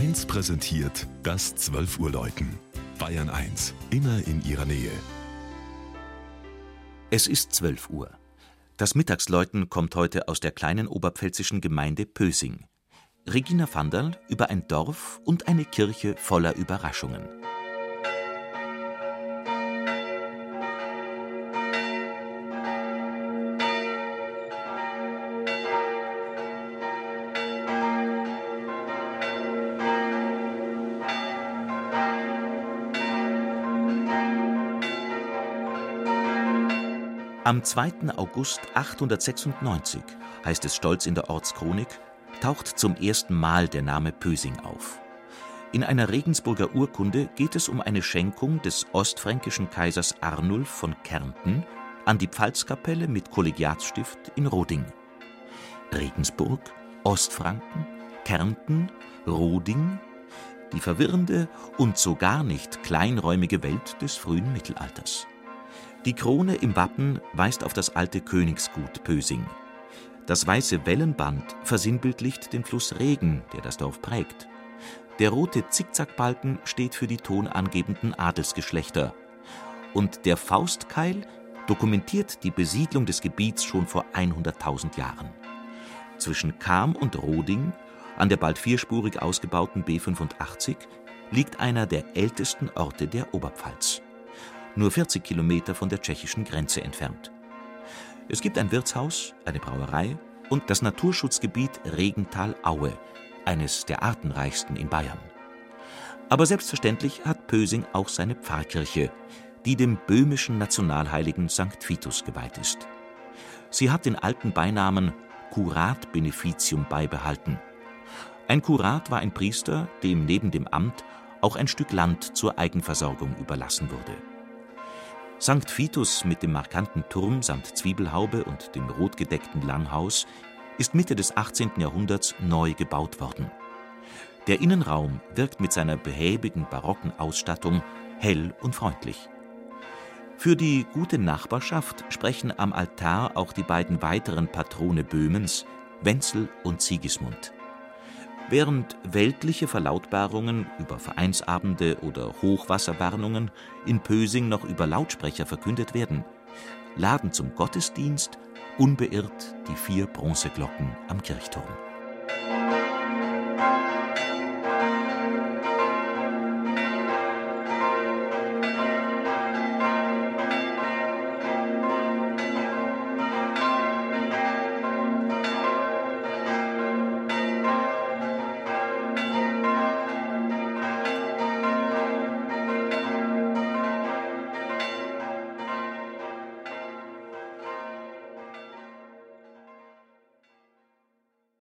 1 präsentiert das 12 Uhr Läuten. Bayern 1, immer in ihrer Nähe. Es ist 12 Uhr. Das Mittagsläuten kommt heute aus der kleinen oberpfälzischen Gemeinde Pösing. Regina Vanderl über ein Dorf und eine Kirche voller Überraschungen. Am 2. August 896, heißt es stolz in der Ortschronik, taucht zum ersten Mal der Name Pösing auf. In einer Regensburger Urkunde geht es um eine Schenkung des ostfränkischen Kaisers Arnulf von Kärnten an die Pfalzkapelle mit Kollegiatsstift in Roding. Regensburg, Ostfranken, Kärnten, Roding, die verwirrende und so gar nicht kleinräumige Welt des frühen Mittelalters. Die Krone im Wappen weist auf das alte Königsgut Pösing. Das weiße Wellenband versinnbildlicht den Fluss Regen, der das Dorf prägt. Der rote Zickzackbalken steht für die tonangebenden Adelsgeschlechter. Und der Faustkeil dokumentiert die Besiedlung des Gebiets schon vor 100.000 Jahren. Zwischen Cham und Roding, an der bald vierspurig ausgebauten B85, liegt einer der ältesten Orte der Oberpfalz nur 40 Kilometer von der tschechischen Grenze entfernt. Es gibt ein Wirtshaus, eine Brauerei und das Naturschutzgebiet Regental-Aue, eines der artenreichsten in Bayern. Aber selbstverständlich hat Pösing auch seine Pfarrkirche, die dem böhmischen Nationalheiligen St. Vitus geweiht ist. Sie hat den alten Beinamen Kurat Beneficium beibehalten. Ein Kurat war ein Priester, dem neben dem Amt auch ein Stück Land zur Eigenversorgung überlassen wurde. St. Vitus mit dem markanten Turm samt Zwiebelhaube und dem rotgedeckten Langhaus ist Mitte des 18. Jahrhunderts neu gebaut worden. Der Innenraum wirkt mit seiner behäbigen barocken Ausstattung hell und freundlich. Für die gute Nachbarschaft sprechen am Altar auch die beiden weiteren Patrone Böhmens, Wenzel und Sigismund. Während weltliche Verlautbarungen über Vereinsabende oder Hochwasserwarnungen in Pösing noch über Lautsprecher verkündet werden, laden zum Gottesdienst unbeirrt die vier Bronzeglocken am Kirchturm